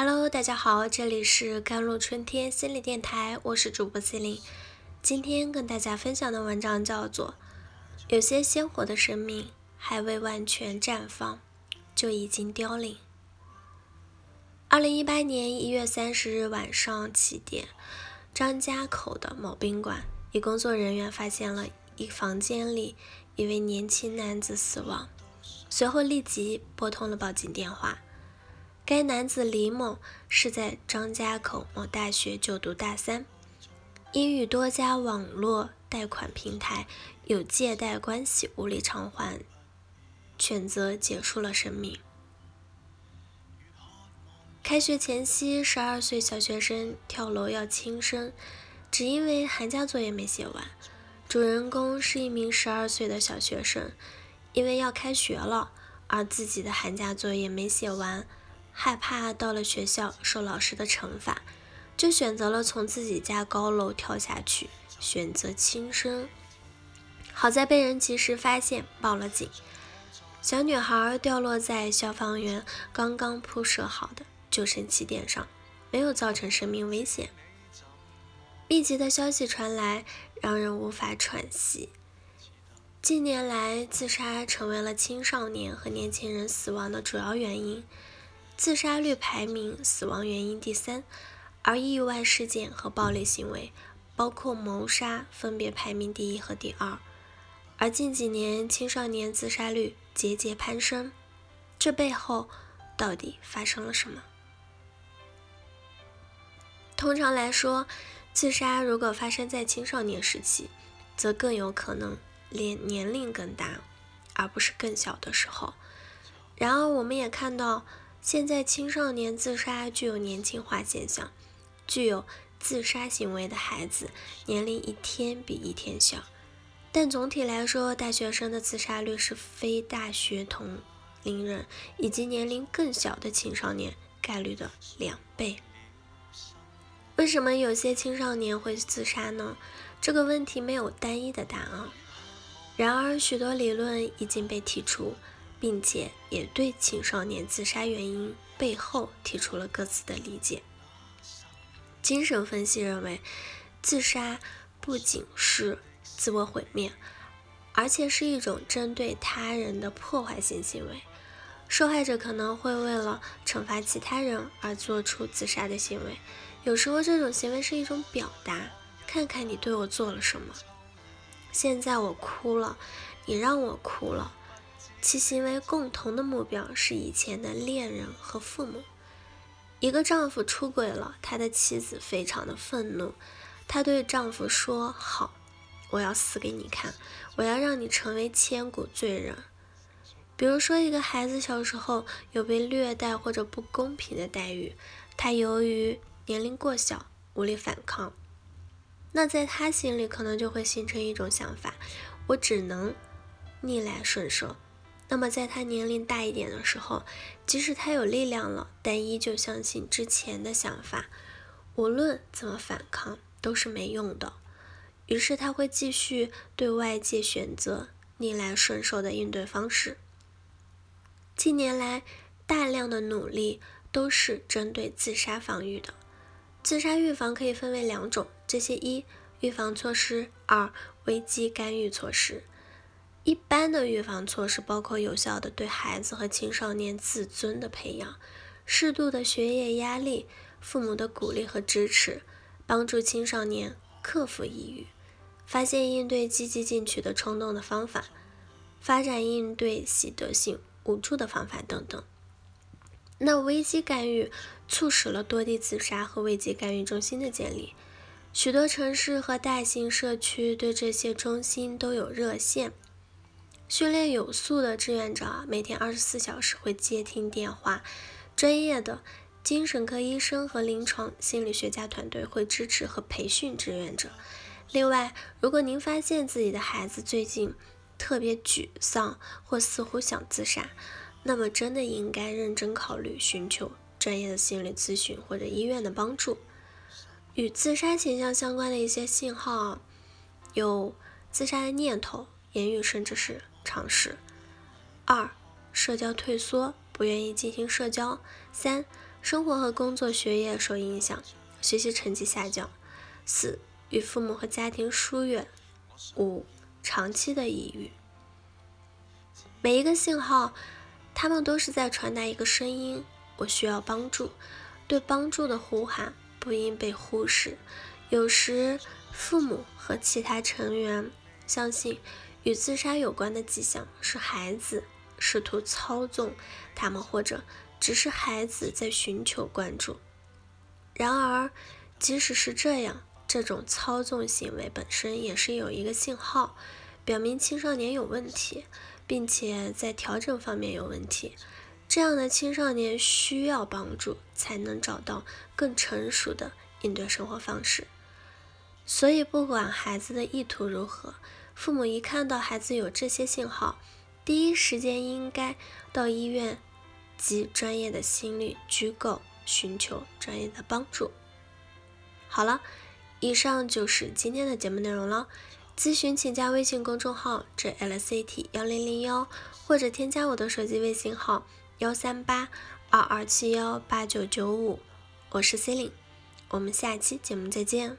Hello，大家好，这里是甘露春天心理电台，我是主播 C 琳。今天跟大家分享的文章叫做《有些鲜活的生命还未完全绽放，就已经凋零》。二零一八年一月三十日晚上七点，张家口的某宾馆，一工作人员发现了一房间里一位年轻男子死亡。随后立即拨通了报警电话。该男子李某是在张家口某大学就读大三，因与多家网络贷款平台有借贷关系，无力偿还，选择结束了生命。开学前夕，十二岁小学生跳楼要轻生，只因为寒假作业没写完。主人公是一名十二岁的小学生。因为要开学了，而自己的寒假作业没写完，害怕到了学校受老师的惩罚，就选择了从自己家高楼跳下去，选择轻生。好在被人及时发现，报了警。小女孩掉落在消防员刚刚铺设好的救生起点上，没有造成生命危险。密集的消息传来，让人无法喘息。近年来，自杀成为了青少年和年轻人死亡的主要原因，自杀率排名死亡原因第三，而意外事件和暴力行为，包括谋杀，分别排名第一和第二。而近几年青少年自杀率节节攀升，这背后到底发生了什么？通常来说，自杀如果发生在青少年时期，则更有可能。年年龄更大，而不是更小的时候。然而，我们也看到，现在青少年自杀具有年轻化现象，具有自杀行为的孩子年龄一天比一天小。但总体来说，大学生的自杀率是非大学同龄人以及年龄更小的青少年概率的两倍。为什么有些青少年会自杀呢？这个问题没有单一的答案。然而，许多理论已经被提出，并且也对青少年自杀原因背后提出了各自的理解。精神分析认为，自杀不仅是自我毁灭，而且是一种针对他人的破坏性行为。受害者可能会为了惩罚其他人而做出自杀的行为，有时候这种行为是一种表达：看看你对我做了什么。现在我哭了，你让我哭了。其行为共同的目标是以前的恋人和父母。一个丈夫出轨了，他的妻子非常的愤怒，她对丈夫说：“好，我要死给你看，我要让你成为千古罪人。”比如说，一个孩子小时候有被虐待或者不公平的待遇，他由于年龄过小，无力反抗。那在他心里可能就会形成一种想法，我只能逆来顺受。那么在他年龄大一点的时候，即使他有力量了，但依旧相信之前的想法，无论怎么反抗都是没用的。于是他会继续对外界选择逆来顺受的应对方式。近年来，大量的努力都是针对自杀防御的。自杀预防可以分为两种。这些一预防措施，二危机干预措施。一般的预防措施包括有效的对孩子和青少年自尊的培养，适度的学业压力，父母的鼓励和支持，帮助青少年克服抑郁，发现应对积极进取的冲动的方法，发展应对习得性无助的方法等等。那危机干预促使了多地自杀和危机干预中心的建立。许多城市和大型社区对这些中心都有热线，训练有素的志愿者每天二十四小时会接听电话，专业的精神科医生和临床心理学家团队会支持和培训志愿者。另外，如果您发现自己的孩子最近特别沮丧或似乎想自杀，那么真的应该认真考虑寻求专业的心理咨询或者医院的帮助。与自杀倾向相关的一些信号，有自杀的念头、言语甚至是尝试。二、社交退缩，不愿意进行社交。三、生活和工作、学业受影响，学习成绩下降。四、与父母和家庭疏远。五、长期的抑郁。每一个信号，他们都是在传达一个声音：我需要帮助。对帮助的呼喊不应被忽视。有时，父母和其他成员相信与自杀有关的迹象是孩子试图操纵他们，或者只是孩子在寻求关注。然而，即使是这样，这种操纵行为本身也是有一个信号，表明青少年有问题，并且在调整方面有问题。这样的青少年需要帮助，才能找到更成熟的应对生活方式。所以，不管孩子的意图如何，父母一看到孩子有这些信号，第一时间应该到医院及专业的心理机构寻求专业的帮助。好了，以上就是今天的节目内容了。咨询请加微信公众号 “jlct 幺零零幺”，或者添加我的手机微信号。幺三八二二七幺八九九五，我是 C e l i n e 我们下期节目再见。